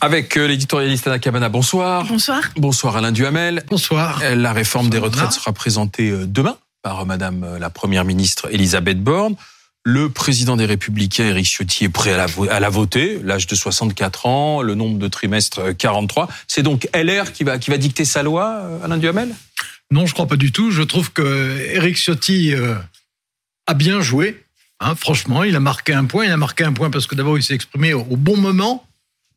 Avec euh, l'éditorialiste Anna Cabana, bonsoir. Bonsoir. Bonsoir Alain Duhamel. Bonsoir. Euh, La réforme des retraites sera présentée euh, demain par Madame la Première ministre Elisabeth Borne. Le président des Républicains, Éric Ciotti, est prêt à la, vo- à la voter. L'âge de 64 ans, le nombre de trimestres euh, 43. C'est donc LR qui va, qui va dicter sa loi, Alain Duhamel? Non, je crois pas du tout. Je trouve que Eric Ciotti a bien joué. Hein, franchement, il a marqué un point. Il a marqué un point parce que d'abord, il s'est exprimé au bon moment,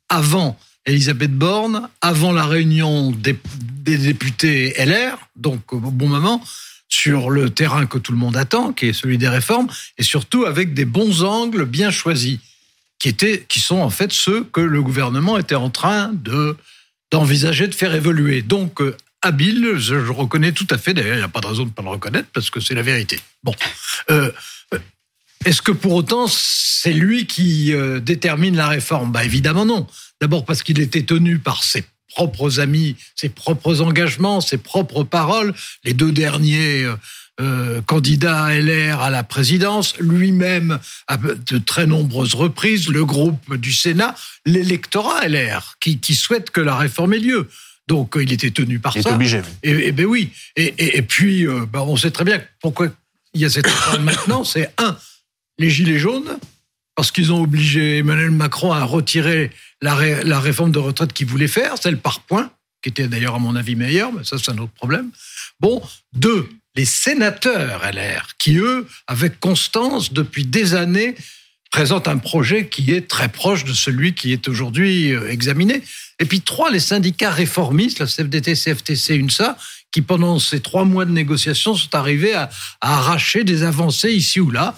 avant Elisabeth Borne, avant la réunion des, députés LR, donc au bon moment, sur le terrain que tout le monde attend, qui est celui des réformes, et surtout avec des bons angles bien choisis, qui étaient, qui sont en fait ceux que le gouvernement était en train de d'envisager de faire évoluer. Donc, euh, habile, je, je reconnais tout à fait, d'ailleurs, il n'y a pas de raison de ne pas le reconnaître, parce que c'est la vérité. Bon. Euh, euh, Est-ce que pour autant, c'est lui qui euh, détermine la réforme? Bah, Évidemment non. D'abord parce qu'il était tenu par ses propres amis, ses propres engagements, ses propres paroles. Les deux derniers euh, euh, candidats à LR à la présidence, lui-même à de très nombreuses reprises, le groupe du Sénat, l'électorat LR qui, qui souhaite que la réforme ait lieu. Donc euh, il était tenu par Il est ça. obligé. Et, et ben oui. Et, et- et puis, euh, ben, on sait très bien pourquoi il y a cette réforme maintenant. C'est un, les gilets jaunes, parce qu'ils ont obligé Emmanuel Macron à retirer la, la réforme de retraite qu'il voulait faire, celle par points, qui était d'ailleurs à mon avis meilleure, mais ça c'est un autre problème. Bon, deux, les sénateurs LR, qui eux, avec constance, depuis des années, présentent un projet qui est très proche de celui qui est aujourd'hui euh, examiné. Et puis trois, les syndicats réformistes, la CFDT, CFTC, UNSA, qui pendant ces trois mois de négociations sont arrivés à arracher des avancées ici ou là.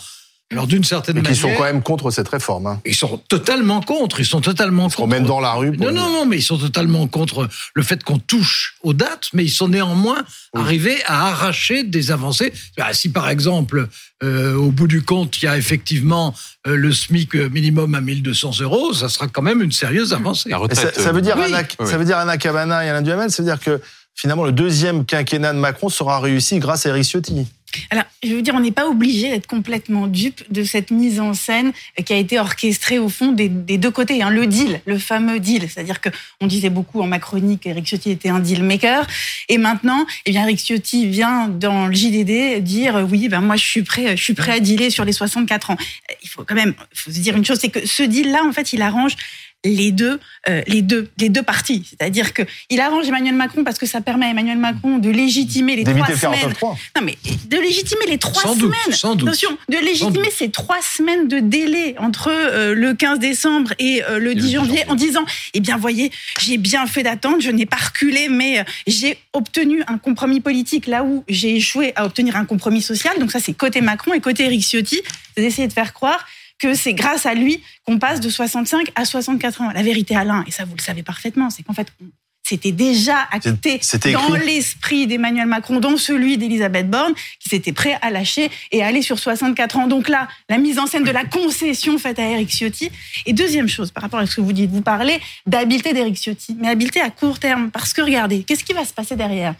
Alors d'une certaine Mais manière, sont quand même contre cette réforme. Hein. ils sont totalement contre. Ils sont totalement Ils contre. même dans la rue. pour Non, non, non, mais ils sont totalement contre le fait qu'on touche aux dates, mais ils sont néanmoins Oui. arrivés à arracher des avancées. Bah, si par exemple, euh, au bout du compte, il y a effectivement euh, le SMIC minimum à 1200 euros, ça sera quand même une sérieuse avancée. La Et retraite. ça, ça veut dire Oui. Anna, Oui. ça veut dire Anna Cabana et Alain Duhamel, ça veut dire que finalement le deuxième quinquennat de Macron sera réussi grâce à Eric Ciotti. Alors, je veux dire, on n'est pas obligé d'être complètement dupe de cette mise en scène qui a été orchestrée au fond des, deux côtés. Hein. Le deal, le fameux deal, c'est-à-dire que on disait beaucoup en Macronie qu'Éric Ciotti était un deal maker, et maintenant, eh bien, Éric Ciotti vient dans le JDD dire oui, ben moi je suis prêt, je suis prêt à dealer sur les 64 ans. Il faut quand même, faut se dire une chose, c'est que ce deal-là, en fait, il arrange les deux, euh, les deux, les deux parties. C'est-à-dire que il arrange Emmanuel Macron parce que ça permet à Emmanuel Macron de légitimer les trois le semaines 49.3. non, mais de légitimer les trois Sans doute, semaines. sans doute. Attention, de légitimer doute. ces trois semaines de délai entre euh, le 15 décembre et euh, le 10 janvier en disant Eh bien, voyez, j'ai bien fait d'attendre, je n'ai pas reculé, mais euh, j'ai obtenu un compromis politique là où j'ai échoué à obtenir un compromis social. Donc, ça, c'est côté Macron et côté Éric Ciotti, c'est d'essayer de faire croire que c'est grâce à lui qu'on passe de 65 à 64 ans. La vérité, Alain, et ça vous le savez parfaitement, c'est qu'en fait, on- c'était déjà acté dans l'esprit d'Emmanuel Macron, dans celui d'Elisabeth Borne, qui s'était prêt à lâcher et à aller sur 64 ans. Donc là, la mise en scène de la concession faite à Eric Ciotti. Et deuxième chose, par rapport à ce que vous dites, vous parlez d'habileté d'Eric Ciotti, mais habileté à court terme. Parce que regardez, qu'est-ce qui va se passer derrière?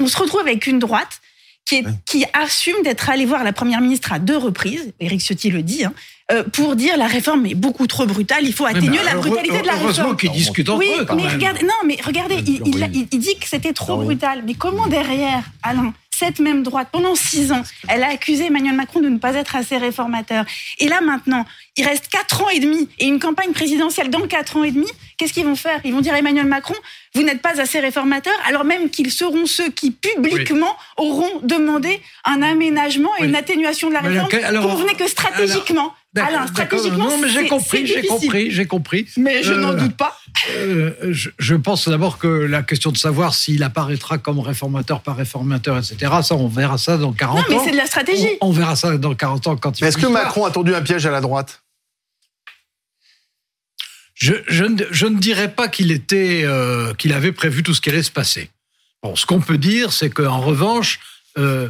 On se retrouve avec une droite qui, est, qui assume d'être allé voir la première ministre à deux reprises, Eric Ciotti le dit, hein, euh, pour dire la réforme est beaucoup trop brutale, il faut atténuer la brutalité de la Heureusement réforme. qu'ils discutent entre Oui, eux quand mais même. regardez, non, mais regardez, il, il, il- il dit que c'était trop Ah oui. brutal. Mais comment derrière, Alain, cette même droite, pendant six ans, elle a accusé Emmanuel Macron de ne pas être assez réformateur. Et là maintenant, il reste quatre ans et demi et une campagne présidentielle dans quatre ans et demi. Qu'est-ce qu'ils vont faire? Ils vont dire à Emmanuel Macron, vous n'êtes pas assez réformateur, alors même qu'ils seront ceux qui publiquement auront demandé un aménagement et Oui. une atténuation de la réforme. lequel- alors- Convenez que stratégiquement, D'accord, Alain, stratégiquement, non, mais j'ai compris, j'ai compris, j'ai compris. Mais je Euh, n'en doute pas. Euh, je, je pense d'abord que la question de savoir s'il apparaîtra comme réformateur, pas réformateur, etc., ça, on verra ça dans 40 Non, mais ans. c'est de la stratégie. On, on verra ça dans 40 ans quand il est-ce que. Macron a tendu un piège à la droite? Je, je, ne, je ne dirais pas qu'il était, euh, qu'il avait prévu tout ce qui allait se passer. Bon, ce qu'on peut dire, c'est qu'en revanche, euh,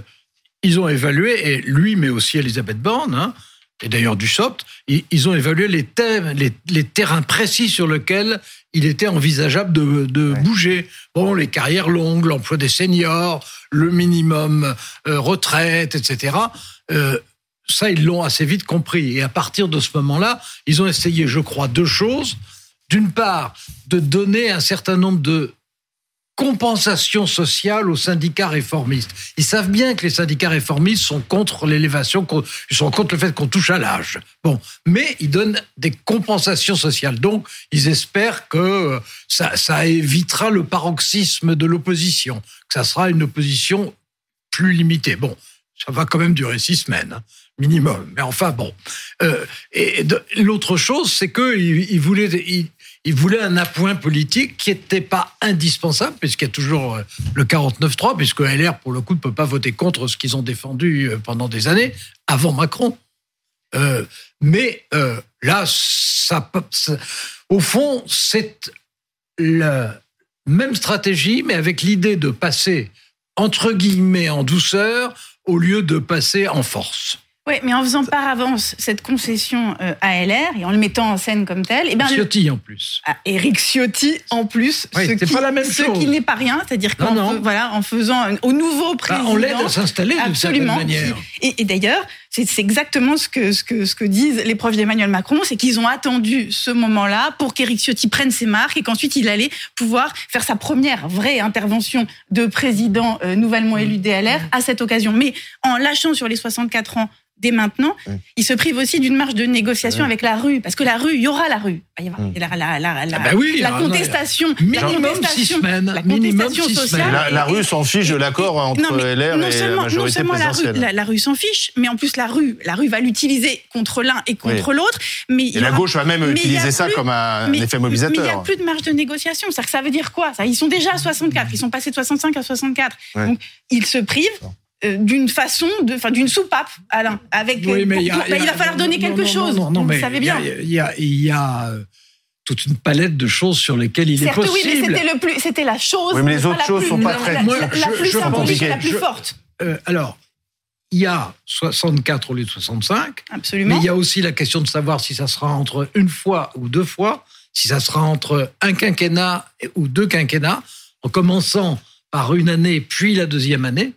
ils ont évalué, et lui, mais aussi Elisabeth Borne, hein, et d'ailleurs Dussopt, ils, ils ont évalué les, thèmes, les, les terrains précis sur lesquels il était envisageable de, de Ouais. bouger. Bon, les carrières longues, l'emploi des seniors, le minimum euh, retraite, etc. Euh, ça, ils l'ont assez vite compris. Et à partir de ce moment-là, ils ont essayé, je crois, deux choses. d'une part, de donner un certain nombre de compensation sociale aux syndicats réformistes. Ils savent bien que les syndicats réformistes sont contre l'élévation, ils sont contre le fait qu'on touche à l'âge. Bon, mais ils donnent des compensations sociales. Donc, ils espèrent que ça, ça évitera le paroxysme de l'opposition, que ça sera une opposition plus limitée. Bon, ça va quand même durer six semaines. Hein, minimum. Mais enfin, bon. Euh, et l'autre chose, c'est qu'ils ils voulaient, il voulait un appoint politique qui n'était pas indispensable, puisqu'il y a toujours euh, le 49-3, puisque LR, pour le coup, ne peut pas voter contre ce qu'ils ont défendu euh, pendant des années, avant Macron. Euh, mais là, ça, au fond, c'est la même stratégie, mais avec l'idée de passer, entre guillemets, en douceur, au lieu de passer en force. Oui, mais en faisant par avance cette concession euh, à LR et en le mettant en scène comme tel, et eh ben Ciotti en plus. Ah, Éric Ciotti en plus, ce qui, pas la même ce qui n'est pas rien, c'est-à-dire qu'en voilà, en faisant au nouveau président, bah, on l'aide à s'installer de certaine manière. Et, et d'ailleurs, c'est exactement ce que ce que ce que disent les proches d'Emmanuel Macron, c'est qu'ils ont attendu ce moment-là pour qu'Éric Ciotti prenne ses marques et qu'ensuite il allait pouvoir faire sa première vraie intervention de président euh, nouvellement élu DLR à cette occasion. Mais en lâchant sur les 64 ans dès maintenant, il se prive aussi d'une marge de négociation avec la rue, parce que la rue, il y aura la rue. Il y aura la, la, la, la, ah bah oui, la contestation, la contestation, semaines, la contestation sociale. La, rue s'en fiche de l'accord entre LR et la majorité non présidentielle. La rue, la, rue s'en fiche, mais en plus la rue, la rue va l'utiliser contre l'un et contre l'autre. Mais et la gauche va même utiliser ça comme un effet mobilisateur. Mais il n'y a plus de marge de négociation. Ça, ça veut dire quoi ça? Ils sont déjà à 64, ils sont passés de 65 à 64. Donc ils se privent euh, d'une façon, enfin d'une soupape, Alain. Avec, oui, mais il, va falloir donner quelque chose. Non, non, vous savez bien. Il y a, y a euh, toute une palette de choses sur lesquelles il est possible. Oui, mais c'était le plus, c'était la chose. Oui, mais les autres choses ne sont pas très. La, la, plus la plus forte. Euh, alors, il y a 64 au lieu de 65. Absolument. Mais il y a aussi la question de savoir si ça sera entre une fois ou deux fois, si ça sera entre un quinquennat ou deux quinquennats, en commençant par une année puis la deuxième année.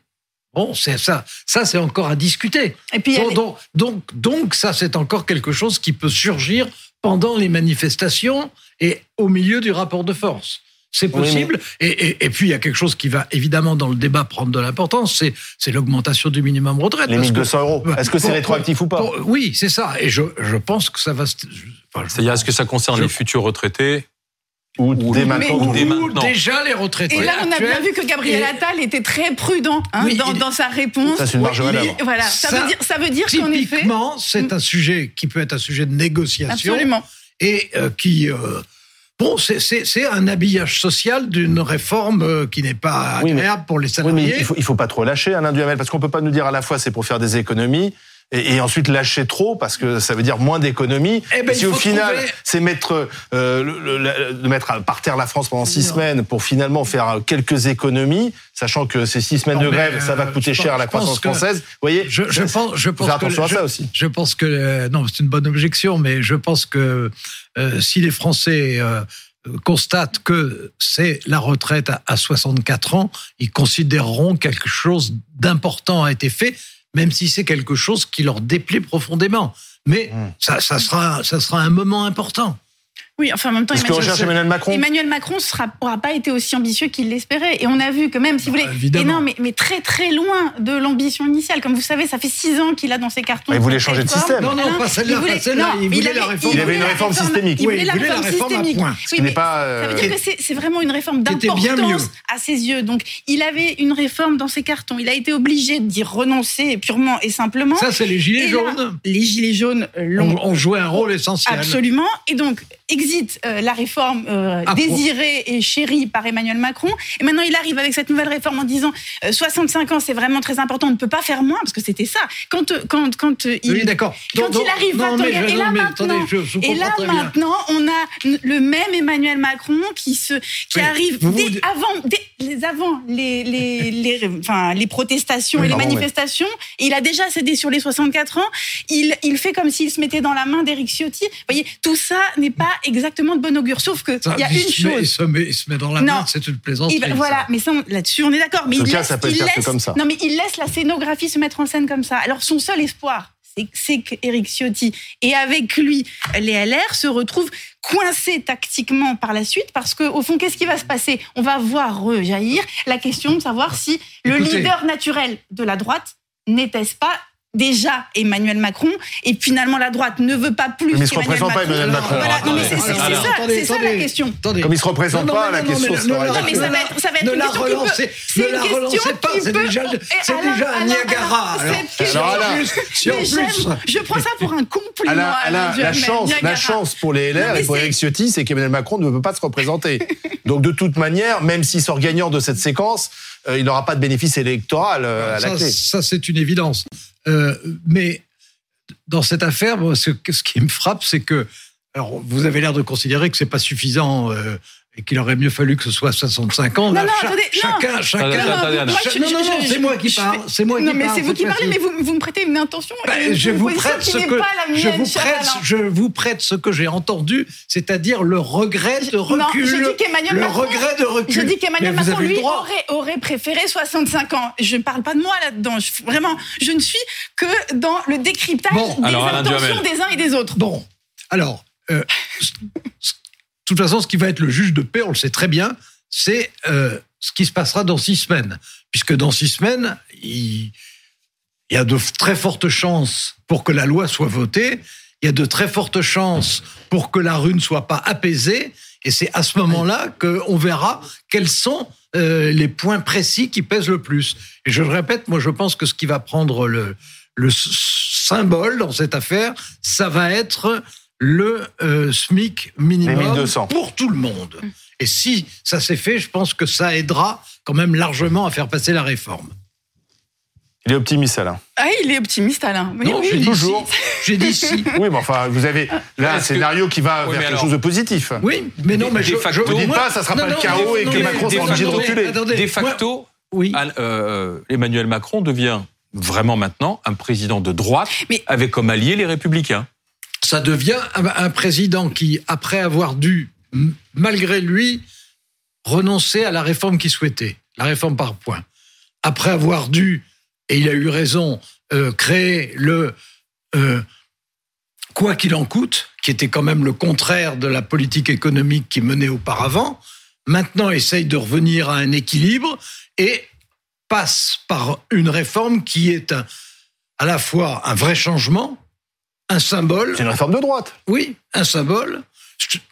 Bon, c'est ça, ça c'est encore à discuter. Et puis, donc, donc, donc, ça c'est encore quelque chose qui peut surgir pendant les manifestations et au milieu du rapport de force. C'est possible. et, et, puis, il y a quelque chose qui va évidemment dans le débat prendre de l'importance, c'est l'augmentation du minimum retraite. Les 1200 euros. Est-ce que c'est rétroactif ou pas Oui, c'est ça. Et je, je, pense que ça va... C'est-à-dire, est-ce que ça concerne les futurs retraités ou, dès maintenant, déjà les retraités. Et là, on a bien vu que Gabriel Attal était très prudent hein, dans, sa réponse. Ça, c'est une marge Voilà, ça, veut dire, ça veut dire qu'en effet. c'est un sujet qui peut être un sujet de négociation. Absolument. Et euh, qui. Euh, bon, c'est un habillage social d'une réforme euh, qui n'est pas agréable pour les salariés. Oui, mais il faut, il faut pas trop lâcher, Alain Duhamel, parce qu'on peut pas nous dire à la fois c'est pour faire des économies et, et, ensuite lâcher trop parce que ça veut dire moins d'économies. Eh ben, si au final c'est mettre euh, le, de mettre par terre la France pendant six semaines pour finalement faire quelques économies, sachant que ces six semaines de grève, ça va euh, coûter cher à la croissance française. Vous voyez, je, je pense, je pense attention que, à ça aussi. Je pense que euh, non, c'est une bonne objection, mais je pense que si les Français constatent que c'est la retraite à, à 64 ans, ils considéreront quelque chose d'important a été fait même si c'est quelque chose qui leur déplaît profondément. Mais mmh. ça, ça, sera, ça sera un moment important. Oui, enfin en même temps, Emmanuel, Macron Emmanuel Macron n'aura pas été aussi ambitieux qu'il l'espérait. Et on a vu que même, si vous voulez, et non, mais, mais, très très loin de l'ambition initiale. Comme vous savez, ça fait six ans qu'il a dans ses cartons. il voulait changer de système. Non, non, pas celle-là. Il, voulait, la réforme. Il avait une réforme systémique. Il voulait la réforme systémique. Oui, mais pas, Ça veut dire que c'est vraiment une réforme d'importance à ses yeux. Donc, il avait une réforme dans ses cartons. Il a été obligé d'y renoncer purement et simplement. Ça, c'est les gilets jaunes. Les gilets jaunes l'ont. On joué un rôle essentiel. Absolument. Et donc, exit euh, la réforme euh, ah, désirée et chérie par Emmanuel Macron. Et maintenant, il arrive avec cette nouvelle réforme en disant 65 euh, ans, c'est vraiment très important, on ne peut pas faire moins, parce que c'était ça. Quand, quand, quand il, oui. Quand il arrive, et là, maintenant, et là maintenant, on a le même Emmanuel Macron qui, se, qui arrive dès, avant, les, avant les, les, les, enfin, les protestations et les manifestations. Et il a déjà cédé sur les 64 ans. Il, il fait comme s'il se mettait dans la main d'Éric Ciotti. Vous voyez, tout ça n'est pas exactement de bon augure. Sauf que il y a une chose. il, se met, il se met dans la main, c'est une plaisanterie. voilà, mais là-dessus, on est d'accord. Mais en il cas, ça peut il laisse, comme ça. Non, mais il laisse la scénographie se mettre en scène comme ça. Alors, son seul espoir, c'est qu'Éric Ciotti et avec lui les LR se retrouvent coincés tactiquement par la suite parce que au fond qu'est-ce qui va se passer? On va voir rejaillir la question de savoir si le leader naturel de la droite n'était-ce pas déjà Emmanuel Macron et finalement la droite ne veut pas plus. Mais il ne se représente pas Emmanuel Macron. Voilà, non, mais c'est ça, c'est ça la question. Comme il ne se représente pas, la question sera. Non, mais ça va être, ça va être ne une la question relancez, qui peut. ne la relancez pas, c'est déjà, un Niagara. Alors, si en plus, je prends ça pour un compliment. La chance, la chance pour les LR et pour Eric Ciotti, c'est qu'Emmanuel Macron ne veut pas se représenter. Donc de toute manière, même s'il sort gagnant de cette séquence, il n'aura pas de bénéfice électoral à la clé. Ça, c'est une évidence. Euh, mais dans cette affaire, ce, ce qui me frappe, c'est que, alors, vous avez l'air de considérer que c'est pas suffisant. Euh, et qu'il aurait mieux fallu que ce soit 65 ans. Non, non, cha attendez, chacun, non. chacun. Attendez, attendez, non, non, c'est moi qui parle. C'est moi Non, qui mais c'est vous qui parlez, mais vous, vous me prêtez une intention. Ben, et je une vous prête ce que je vous prête, je vous prête ce que j'ai entendu, c'est-à-dire le regret de recul. Non, je dis qu'Emmanuel le Macron- regret de recul. Je dis qu'Emmanuel Macron, lui, aurait, aurait préféré 65 ans. Je ne parle pas de moi là-dedans. Je- vraiment, je ne suis que dans le décryptage Bon, des alors, intentions des uns et des autres. Bon, alors, euh, toute façon, ce qui va être le juge de paix, on le sait très bien, c'est euh, ce qui se passera dans six semaines. Puisque dans six semaines, il, il y a de très fortes chances pour que la loi soit votée, il y a de très fortes chances pour que la rue ne soit pas apaisée, et c'est à ce moment-là qu'on verra quels sont euh, les points précis qui pèsent le plus. Et je le répète, moi je pense que ce qui va prendre le, le symbole dans cette affaire, ça va être le euh, SMIC minimum 1200. pour tout le monde. Et si ça s'est fait, je pense que ça aidera quand même largement à faire passer la réforme. Il est optimiste, Alain. Ah, il est optimiste, Alain. Mais non, oui. j'ai dit toujours. si. J'ai dit si. Oui, mais enfin, vous avez là un que- scénario qui va Oui, vers quelque alors- chose de positif. Oui, mais non, mais De je, facto- je- Vous dites moi- pas, ça sera non, pas le non, chaos et non, que mais- Macron sera mais- obligé de reculer. attendez, De moi- facto, oui. Al- euh, Emmanuel Macron devient vraiment maintenant un président de droite Mais- avec comme allié les républicains. Ça devient un, président qui, après avoir dû, malgré lui, renoncer à la réforme qu'il souhaitait, la réforme par points, après avoir dû, et il a eu raison, euh, créer le euh, quoi qu'il en coûte, qui était quand même le contraire de la politique économique qui menait auparavant, maintenant essaye de revenir à un équilibre et passe par une réforme qui est à la fois un vrai changement, un symbole, C'est une réforme de droite. oui, un symbole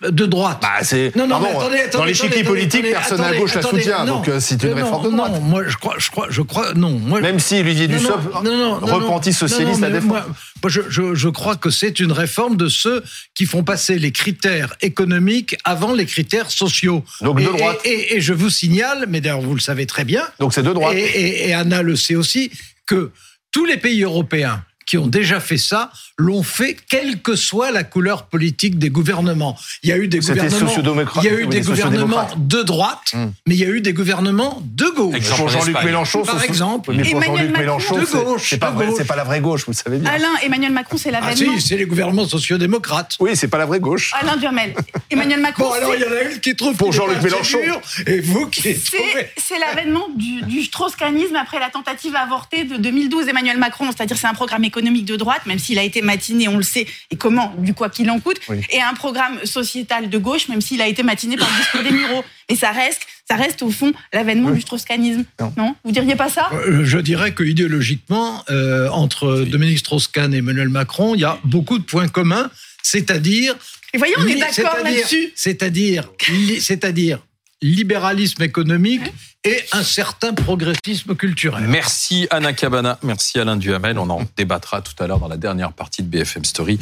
de droite. Bah, c'est. non, non, pardon, mais attendez, attendez, dans l'échiquier politique, attendez, personne à gauche la soutient. non. Donc euh, c'est une non, réforme de droite. Non, moi je crois, je crois, je crois, non. Moi, Même si Olivier Dussopt repenti socialiste mais défendre. moi, moi, je, je, je crois que c'est une réforme de ceux qui font passer les critères économiques avant les critères sociaux. Donc de et, droite. Et, et- et je vous signale, mais d'ailleurs vous le savez très bien, Donc c'est de droite. et Anna le sait aussi, que tous les pays européens qui ont déjà fait ça l'ont fait quelle que soit la couleur politique des gouvernements. Il y a eu des gouvernements, il y a eu oui, des gouvernements de droite, Hmm. mais il y a eu des gouvernements gauche. Pour Jean-Luc. Mélenchon, Par exemple. Mais pour Emmanuel Jean-Luc Macron, Mélenchon, de c'est- gauche, c'est pas de vrai, gauche. c'est pas la vraie gauche, vous le savez bien. Alain, Emmanuel Macron, c'est Ah l'avènement. si, c'est les gouvernements sociodémocrates. Oui, c'est pas la vraie gauche. Alain Duhamel. Emmanuel Macron, Bon, alors il y en a une qui trouve Pour Jean-Luc Mélenchon. sûr, et vous qui C'est trouvez. c'est l'avènement du, du strauss-kahnisme après la tentative avortée de 2012 Emmanuel Macron. C'est-à-dire c'est un programme économique de droite, même s'il a été matiné, on le sait, et comment, du quoi qu'il en coûte, Oui. et un programme sociétal de gauche, même s'il a été matiné par le discours des Mureaux. Mais ça reste, ça reste au fond l'avènement du strauss-kahnisme. Non. Non? Vous diriez pas ça? Euh, Je dirais que idéologiquement, euh, entre Dominique Strauss-Kahn et Emmanuel Macron, il y a beaucoup de points communs, c'est-à-dire Et voyez, on est d'accord là-dessus. C'est-à-dire, c'est-à-dire libéralisme économique et un certain progressisme culturel. Merci Anna Cabana, merci Alain Duhamel. On en débattra tout à l'heure dans la dernière partie de BFM Story.